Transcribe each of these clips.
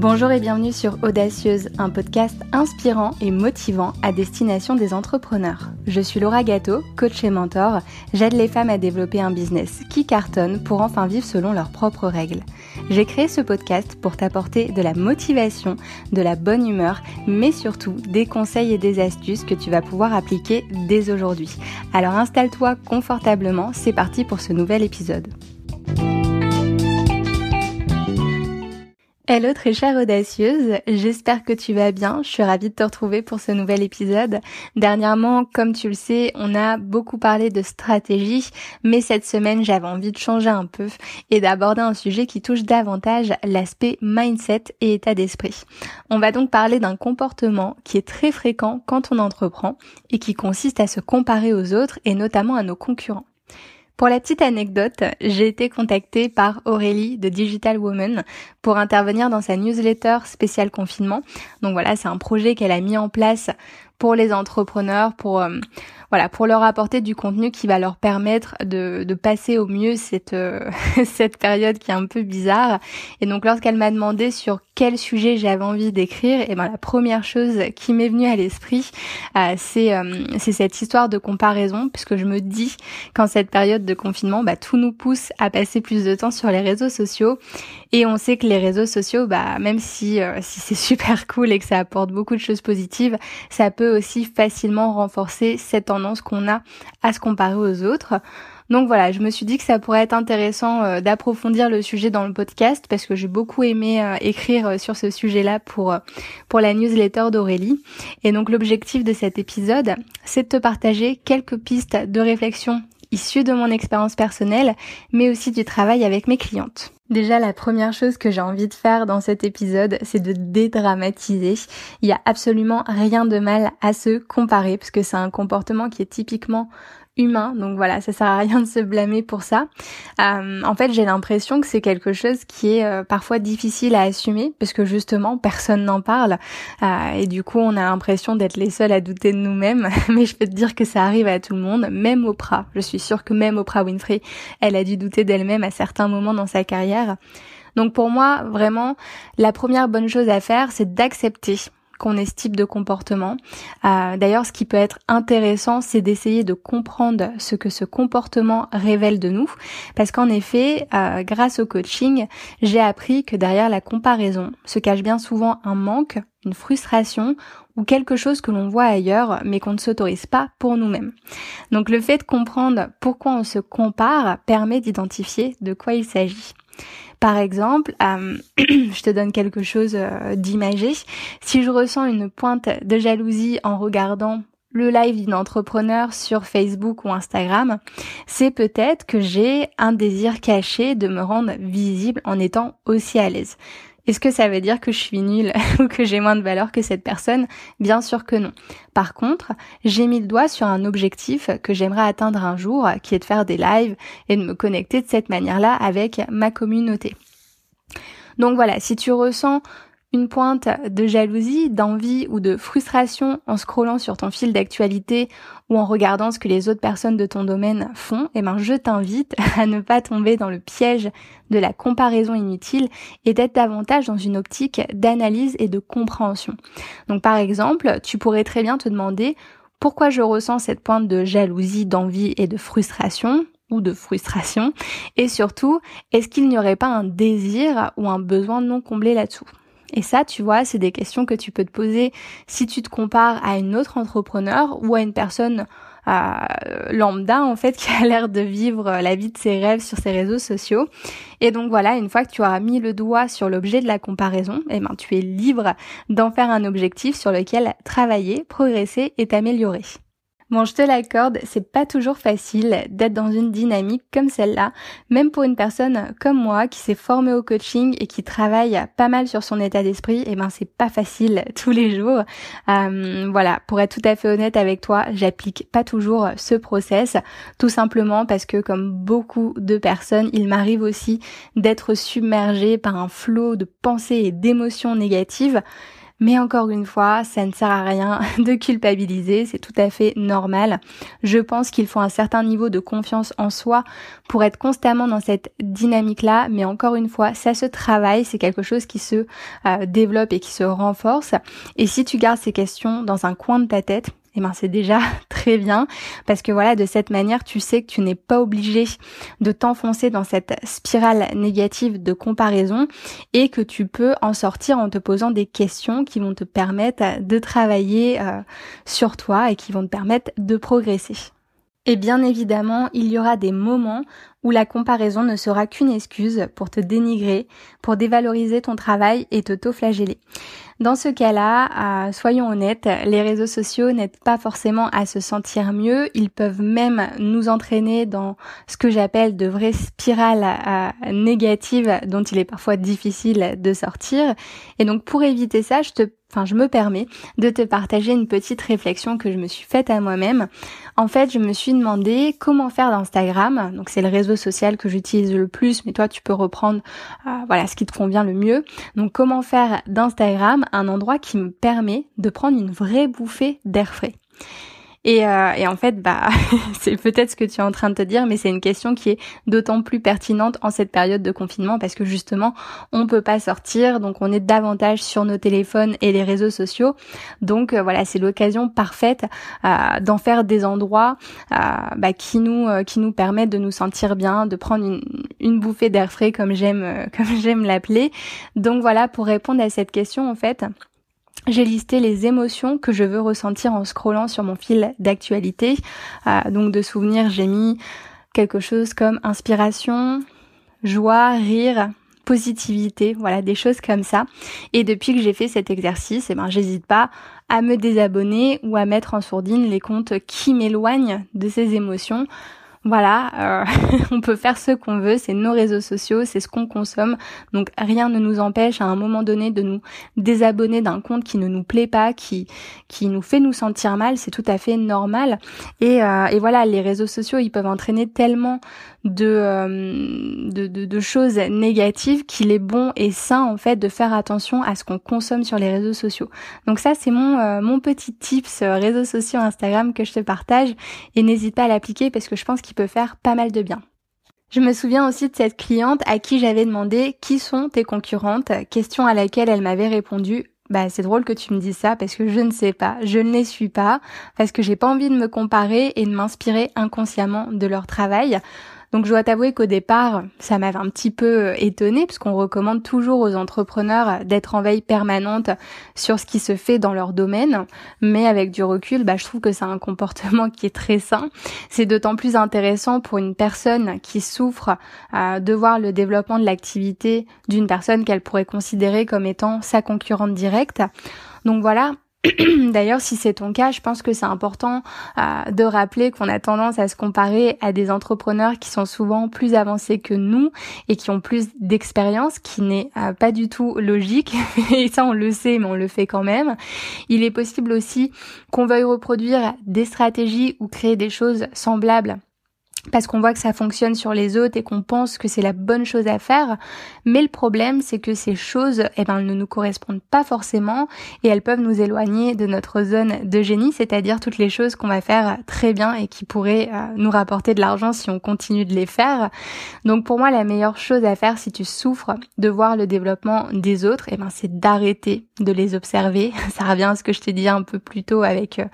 Bonjour et bienvenue sur Audacieuse, un podcast inspirant et motivant à destination des entrepreneurs. Je suis Laura Gâteau, coach et mentor. J'aide les femmes à développer un business qui cartonne pour enfin vivre selon leurs propres règles. J'ai créé ce podcast pour t'apporter de la motivation, de la bonne humeur, mais surtout des conseils et des astuces que tu vas pouvoir appliquer dès aujourd'hui. Alors installe-toi confortablement, c'est parti pour ce nouvel épisode. Hello très chère audacieuse, j'espère que tu vas bien, je suis ravie de te retrouver pour ce nouvel épisode. Dernièrement, comme tu le sais, on a beaucoup parlé de stratégie, mais cette semaine j'avais envie de changer un peu et d'aborder un sujet qui touche davantage l'aspect mindset et état d'esprit. On va donc parler d'un comportement qui est très fréquent quand on entreprend et qui consiste à se comparer aux autres et notamment à nos concurrents. Pour la petite anecdote, j'ai été contactée par Aurélie de Digital Woman pour intervenir dans sa newsletter spéciale confinement. Donc voilà, c'est un projet qu'elle a mis en place pour les entrepreneurs, pour euh, voilà, pour leur apporter du contenu qui va leur permettre de, de passer au mieux cette euh, cette période qui est un peu bizarre. Et donc lorsqu'elle m'a demandé sur quel sujet j'avais envie d'écrire, et ben la première chose qui m'est venue à l'esprit, euh, c'est c'est cette histoire de comparaison, puisque je me dis qu'en cette période de confinement, bah, tout nous pousse à passer plus de temps sur les réseaux sociaux, et on sait que les réseaux sociaux, bah même si si c'est super cool et que ça apporte beaucoup de choses positives, ça peut aussi facilement renforcer cette qu'on a à se comparer aux autres. Donc voilà, je me suis dit que ça pourrait être intéressant euh, d'approfondir le sujet dans le podcast parce que j'ai beaucoup aimé euh, écrire euh, sur ce sujet-là pour pour la newsletter d'Aurélie. Et donc l'objectif de cet épisode, c'est de te partager quelques pistes de réflexion issues de mon expérience personnelle, mais aussi du travail avec mes clientes. Déjà, la première chose que j'ai envie de faire dans cet épisode, c'est de dédramatiser. Il n'y a absolument rien de mal à se comparer, parce que c'est un comportement qui est typiquement humain. Donc voilà, ça sert à rien de se blâmer pour ça. Euh, en fait, j'ai l'impression que c'est quelque chose qui est euh, parfois difficile à assumer parce que justement personne n'en parle euh, et du coup on a l'impression d'être les seuls à douter de nous-mêmes. Mais je peux te dire que ça arrive à tout le monde, même Oprah. Je suis sûre que même Oprah Winfrey, elle a dû douter d'elle-même à certains moments dans sa carrière. Donc pour moi, vraiment, la première bonne chose à faire, c'est d'accepter qu'on ait type de comportement. Euh, d'ailleurs, ce qui peut être intéressant, c'est d'essayer de comprendre ce que ce comportement révèle de nous, parce qu'en effet, euh, grâce au coaching, j'ai appris que derrière la comparaison se cache bien souvent un manque, une frustration ou quelque chose que l'on voit ailleurs mais qu'on ne s'autorise pas pour nous-mêmes. Donc le fait de comprendre pourquoi on se compare permet d'identifier de quoi il s'agit. Par exemple, euh, je te donne quelque chose euh, d'imagé. Si je ressens une pointe de jalousie en regardant le live d'une entrepreneur sur Facebook ou Instagram, c'est peut-être que j'ai un désir caché de me rendre visible en étant aussi à l'aise. Est-ce que ça veut dire que je suis nulle ou que j'ai moins de valeur que cette personne? Bien sûr que non. Par contre, j'ai mis le doigt sur un objectif que j'aimerais atteindre un jour, qui est de faire des lives et de me connecter de cette manière-là avec ma communauté. Donc voilà, si tu ressens une pointe de jalousie, d'envie ou de frustration en scrollant sur ton fil d'actualité ou en regardant ce que les autres personnes de ton domaine font, eh ben je t'invite à ne pas tomber dans le piège de la comparaison inutile et d'être davantage dans une optique d'analyse et de compréhension. Donc par exemple, tu pourrais très bien te demander pourquoi je ressens cette pointe de jalousie, d'envie et de frustration ou de frustration et surtout, est-ce qu'il n'y aurait pas un désir ou un besoin non comblé là-dessous? Et ça, tu vois, c'est des questions que tu peux te poser si tu te compares à une autre entrepreneur ou à une personne euh, lambda en fait qui a l'air de vivre la vie de ses rêves sur ses réseaux sociaux. Et donc voilà, une fois que tu auras mis le doigt sur l'objet de la comparaison, eh ben tu es libre d'en faire un objectif sur lequel travailler, progresser et t'améliorer. Bon, je te l'accorde, c'est pas toujours facile d'être dans une dynamique comme celle-là, même pour une personne comme moi qui s'est formée au coaching et qui travaille pas mal sur son état d'esprit, et eh ben c'est pas facile tous les jours. Euh, voilà, pour être tout à fait honnête avec toi, j'applique pas toujours ce process, tout simplement parce que comme beaucoup de personnes, il m'arrive aussi d'être submergée par un flot de pensées et d'émotions négatives Mais encore une fois, ça ne sert à rien de culpabiliser, c'est tout à fait normal. Je pense qu'il faut un certain niveau de confiance en soi pour être constamment dans cette dynamique-là, mais encore une fois, ça se travaille, c'est quelque chose qui se euh, développe et qui se renforce. Et si tu gardes ces questions dans un coin de ta tête, eh ben c'est déjà très bien parce que voilà de cette manière tu sais que tu n'es pas obligé de t'enfoncer dans cette spirale négative de comparaison et que tu peux en sortir en te posant des questions qui vont te permettre de travailler euh, sur toi et qui vont te permettre de progresser. Et bien évidemment, il y aura des moments où la comparaison ne sera qu'une excuse pour te dénigrer, pour dévaloriser ton travail et te flageller. Dans ce cas-là, euh, soyons honnêtes, les réseaux sociaux n'aident pas forcément à se sentir mieux. Ils peuvent même nous entraîner dans ce que j'appelle de vraies spirales euh, négatives dont il est parfois difficile de sortir. Et donc pour éviter ça, je te je me permets de te partager une petite réflexion que je me suis faite à moi-même. En fait, je me suis demandé comment faire d'Instagram, donc c'est le réseau social que j'utilise le plus, mais toi tu peux reprendre euh, voilà ce qui te convient le mieux. Donc comment faire d'Instagram un endroit qui me permet de prendre une vraie bouffée d'air frais? Et, euh, et, en fait, bah, c'est peut-être ce que tu es en train de te dire, mais c'est une question qui est d'autant plus pertinente en cette période de confinement parce que justement, on peut pas sortir, donc on est davantage sur nos téléphones et les réseaux sociaux. Donc euh, voilà, c'est l'occasion parfaite euh, d'en faire des endroits bah, qui nous qui nous permettent de nous sentir bien, de prendre une, une bouffée d'air frais comme j'aime comme j'aime l'appeler. Donc voilà, pour répondre à cette question, en fait j'ai listé les émotions que je veux ressentir en scrollant sur mon fil d'actualité. Euh, donc de souvenirs, j'ai mis quelque chose comme inspiration, joie, rire, positivité, voilà des choses comme ça. Et depuis que j'ai fait cet exercice, eh ben j'hésite pas à me désabonner ou à mettre en sourdine les comptes qui m'éloignent de ces émotions voilà, euh, on peut faire ce qu'on veut, c'est nos réseaux sociaux, c'est ce qu'on consomme. Donc rien ne nous empêche à un moment donné de nous désabonner d'un compte qui ne nous plaît pas, qui qui nous fait nous sentir mal, c'est tout à fait normal. Et, euh, et voilà, les réseaux sociaux, ils peuvent entraîner tellement de, euh, de, de, de, choses négatives qu'il est bon et sain en fait de faire attention à ce qu'on consomme sur les réseaux sociaux. Donc ça c'est mon mon petit tips réseaux sociaux Instagram que je te partage et n'hésite pas à l'appliquer parce que je pense qu'il peut faire pas mal de bien. Je me souviens aussi de cette cliente à qui j'avais demandé qui sont tes concurrentes, question à laquelle elle m'avait répondu bah c'est drôle que tu me dises ça parce que je ne sais pas, je ne les suis pas parce que j'ai pas envie de me comparer et de m'inspirer inconsciemment de leur travail. Donc je dois t'avouer qu'au départ, ça m'avait un petit peu euh, étonnée puisqu'on recommande toujours aux entrepreneurs d'être en veille permanente sur ce qui se fait dans leur domaine. Mais avec du recul, bah, je trouve que c'est un comportement qui est très sain. C'est d'autant plus intéressant pour une personne qui souffre euh, de voir le développement de l'activité d'une personne qu'elle pourrait considérer comme étant sa concurrente directe. Donc voilà, D'ailleurs, si c'est ton cas, je pense que c'est important euh, de rappeler qu'on a tendance à se comparer à des entrepreneurs qui sont souvent plus avancés que nous et qui ont plus d'expérience, qui n'est euh, pas du tout logique. et ça, on le sait, mais on le fait quand même. Il est possible aussi qu'on veuille reproduire des stratégies ou créer des choses semblables parce qu'on voit que ça fonctionne sur les autres et qu'on pense que c'est la bonne chose à faire. Mais le problème, c'est que ces choses, eh ben, ne nous correspondent pas forcément et elles peuvent nous éloigner de notre zone de génie, c'est-à-dire toutes les choses qu'on va faire très bien et qui pourraient euh, nous rapporter de l'argent si on continue de les faire. Donc pour moi, la meilleure chose à faire si tu souffres de voir le développement des autres, eh ben, c'est d'arrêter de les observer. Ça revient à ce que je t'ai dit un peu plus tôt avec, euh,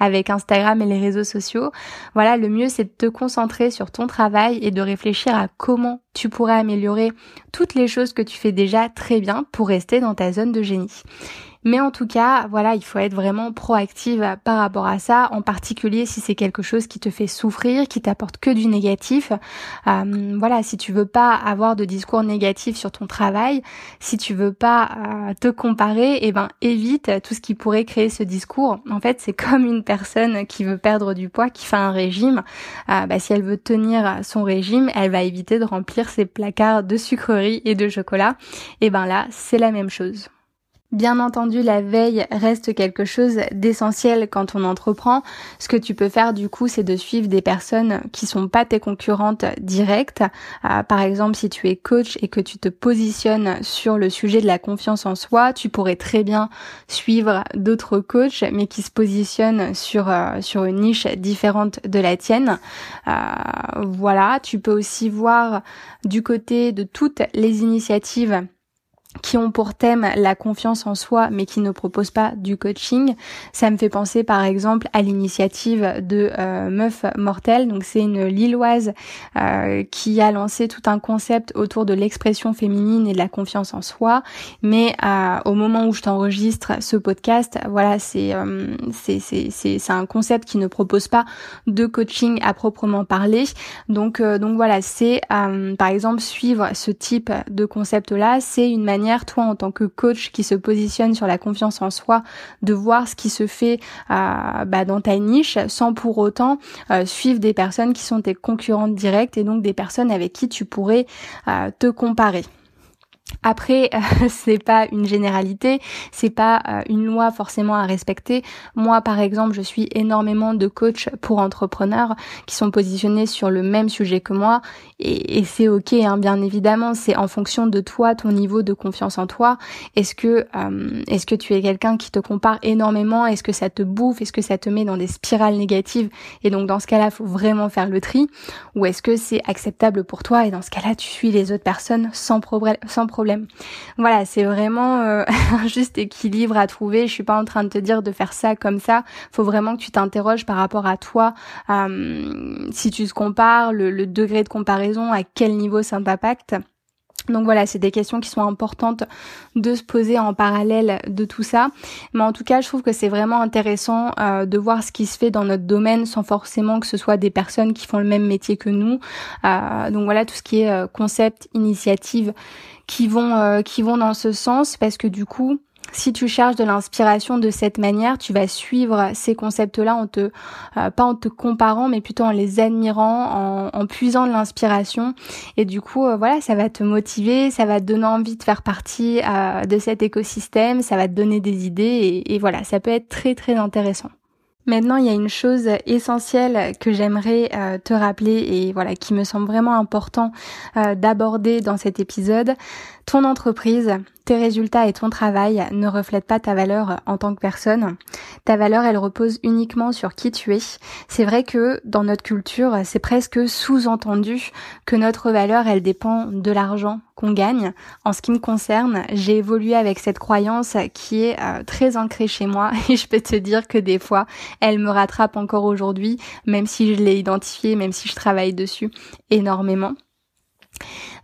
avec Instagram et les réseaux sociaux. Voilà, le mieux, c'est de te concentrer sur ton travail et de réfléchir à comment tu pourrais améliorer toutes les choses que tu fais déjà très bien pour rester dans ta zone de génie. Mais en tout cas, voilà, il faut être vraiment proactive par rapport à ça, en particulier si c'est quelque chose qui te fait souffrir, qui t'apporte que du négatif. Euh, voilà, si tu veux pas avoir de discours négatifs sur ton travail, si tu veux pas euh, te comparer, eh ben évite tout ce qui pourrait créer ce discours. En fait, c'est comme une personne qui veut perdre du poids, qui fait un régime. Euh, bah, si elle veut tenir son régime, elle va éviter de remplir ses placards de sucreries et de chocolat. Et ben là, c'est la même chose. Bien entendu, la veille reste quelque chose d'essentiel quand on entreprend. Ce que tu peux faire du coup, c'est de suivre des personnes qui sont pas tes concurrentes directes. Euh, par exemple, si tu es coach et que tu te positionnes sur le sujet de la confiance en soi, tu pourrais très bien suivre d'autres coachs, mais qui se positionnent sur euh, sur une niche différente de la tienne. Euh, voilà, tu peux aussi voir du côté de toutes les initiatives qui ont pour thème la confiance en soi mais qui ne proposent pas du coaching. Ça me fait penser par exemple à l'initiative de euh, Meuf Mortelle. Donc c'est une Lilloise euh, qui a lancé tout un concept autour de l'expression féminine et de la confiance en soi. Mais euh, au moment où je t'enregistre ce podcast, voilà, c'est c'est c'est un concept qui ne propose pas de coaching à proprement parler. Donc donc voilà, c'est par exemple suivre ce type de concept là, c'est une manière toi en tant que coach qui se positionne sur la confiance en soi, de voir ce qui se fait euh, bah, dans ta niche sans pour autant euh, suivre des personnes qui sont tes concurrentes directes et donc des personnes avec qui tu pourrais euh, te comparer. Après, c'est pas une généralité, c'est pas euh, une loi forcément à respecter. Moi, par exemple, je suis énormément de coachs pour entrepreneurs qui sont positionnés sur le même sujet que moi, et, c'est ok, hein, bien évidemment. C'est en fonction de toi, ton niveau de confiance en toi. Est-ce que euh, est-ce que tu es quelqu'un qui te compare énormément? Est-ce que ça te bouffe? Est-ce que ça te met dans des spirales négatives? Et donc dans ce cas-là, faut vraiment faire le tri. Ou est-ce que c'est acceptable pour toi? Et dans ce cas-là, tu suis les autres personnes sans problème, sans voilà, c'est vraiment euh, un juste équilibre à trouver. Je suis pas en train de te dire de faire ça comme ça. Faut vraiment que tu t'interroges par rapport à toi. Euh, si tu te compares, le, le degré de comparaison, à quel niveau ça t'impacte. Donc voilà, c'est des questions qui sont importantes de se poser en parallèle de tout ça. Mais en tout cas, je trouve que c'est vraiment intéressant euh, de voir ce qui se fait dans notre domaine sans forcément que ce soit des personnes qui font le même métier que nous. Euh, donc voilà, tout ce qui est euh, concept, initiative qui vont qui vont dans ce sens parce que du coup, si tu cherches de l'inspiration de cette manière, tu vas suivre ces concepts-là en te, euh, pas en te comparant, mais plutôt en les admirant, en, puisant de l'inspiration. Et du coup, euh, voilà, ça va te motiver, ça va te donner envie de faire partie euh, de cet écosystème, ça va te donner des idées, et voilà, ça peut être très très intéressant. Maintenant, il y a une chose essentielle que j'aimerais euh, te rappeler et voilà qui me semble vraiment important euh, d'aborder dans cet épisode. Ton entreprise, tes résultats et ton travail ne reflètent pas ta valeur en tant que personne. Ta valeur, elle repose uniquement sur qui tu es. C'est vrai que dans notre culture, c'est presque sous-entendu que notre valeur, elle dépend de l'argent qu'on gagne. En ce qui me concerne, j'ai évolué avec cette croyance qui est euh, très ancrée chez moi et je peux te dire que des fois, elle me rattrape encore aujourd'hui, même si je l'ai identifiée, même si je travaille dessus énormément.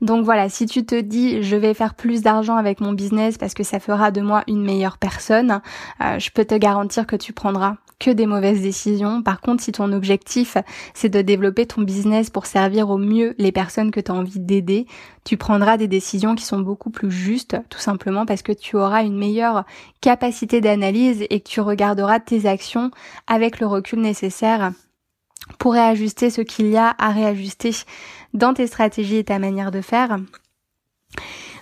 Donc voilà, si tu te dis je vais faire plus d'argent avec mon business parce que ça fera de moi une meilleure personne, euh, je peux te garantir que tu prendras que des mauvaises décisions. Par contre, si ton objectif c'est de développer ton business pour servir au mieux les personnes que tu as envie d'aider, tu prendras des décisions qui sont beaucoup plus justes, tout simplement parce que tu auras une meilleure capacité d'analyse et que tu regarderas tes actions avec le recul nécessaire pour réajuster ce qu'il y a à réajuster dans tes stratégies et ta manière de faire.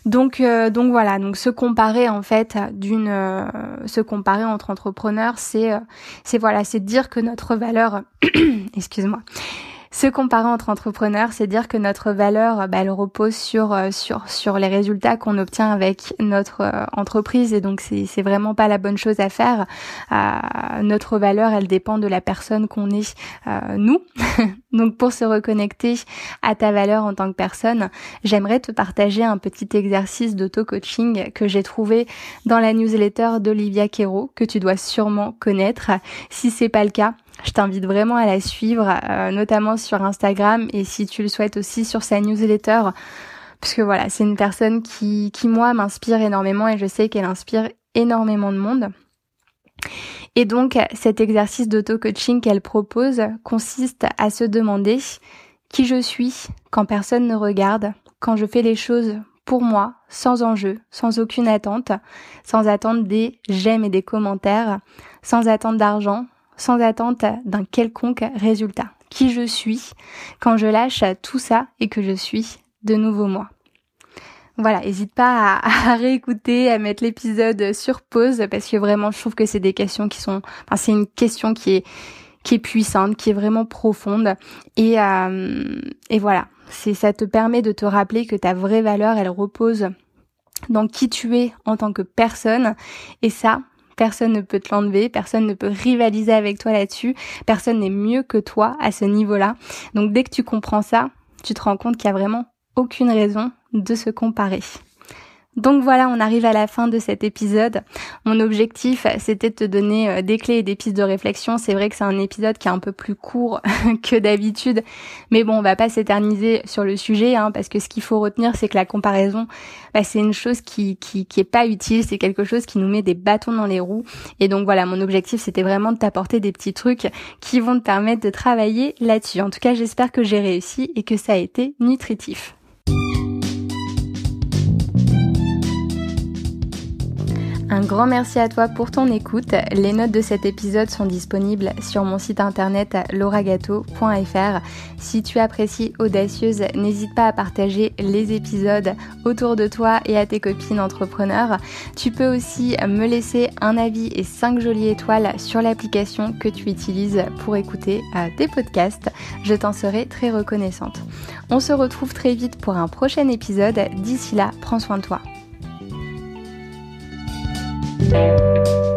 Donc euh, donc voilà, donc se comparer en fait d'une euh, se comparer entre entrepreneurs, c'est euh, c'est voilà, c'est dire que notre valeur excuse-moi se comparer entre entrepreneurs, c'est dire que notre valeur, bah, elle repose sur euh, sur sur les résultats qu'on obtient avec notre euh, entreprise et donc c'est c'est vraiment pas la bonne chose à faire. Euh, notre valeur, elle dépend de la personne qu'on est nous. donc pour se reconnecter à ta valeur en tant que personne, j'aimerais te partager un petit exercice d'auto-coaching que j'ai trouvé dans la newsletter d'Olivia Quero que tu dois sûrement connaître. Si c'est pas le cas, je t'invite vraiment à la suivre, euh, notamment sur Instagram et si tu le souhaites aussi sur sa newsletter. Parce que voilà, c'est une personne qui, qui moi m'inspire énormément et je sais qu'elle inspire énormément de monde. Et donc cet exercice d'auto-coaching qu'elle propose consiste à se demander qui je suis quand personne ne regarde, quand je fais les choses pour moi, sans enjeu, sans aucune attente, sans attendre des j'aime et des commentaires, sans attente d'argent, sans attente d'un quelconque résultat. Qui je suis quand je lâche tout ça et que je suis de nouveau moi. voilà, n'hésite pas à, à, réécouter, à mettre l'épisode sur pause parce que vraiment je trouve que c'est des questions qui sont, enfin c'est une question qui est qui est puissante, qui est vraiment profonde et euh, et voilà, c'est ça te permet de te rappeler que ta vraie valeur elle repose dans qui tu es en tant que personne et ça Personne ne peut te l'enlever, personne ne peut rivaliser avec toi là-dessus, personne n'est mieux que toi à ce niveau-là. Donc dès que tu comprends ça, tu te rends compte qu'il y a vraiment aucune raison de se comparer. Donc voilà, on arrive à la fin de cet épisode. Mon objectif, c'était de te donner euh, des clés et des pistes de réflexion. C'est vrai que c'est un épisode qui est un peu plus court que d'habitude, mais bon, on va pas s'éterniser sur le sujet, hein, parce que ce qu'il faut retenir, c'est que la comparaison, bah, c'est une chose qui, qui, qui est pas utile, c'est quelque chose qui nous met des bâtons dans les roues. Et donc voilà, mon objectif, c'était vraiment de t'apporter des petits trucs qui vont te permettre de travailler là-dessus. En tout cas, j'espère que j'ai réussi et que ça a été nutritif. Un grand merci à toi pour ton écoute. Les notes de cet épisode sont disponibles sur mon site internet lauragato.fr. Si tu apprécies Audacieuse, n'hésite pas à partager les épisodes autour de toi et à tes copines entrepreneurs. Tu peux aussi me laisser un avis et 5 jolies étoiles sur l'application que tu utilises pour écouter euh, tes podcasts. Je t'en serai très reconnaissante. On se retrouve très vite pour un prochain épisode. D'ici là, prends soin de toi. Thank you.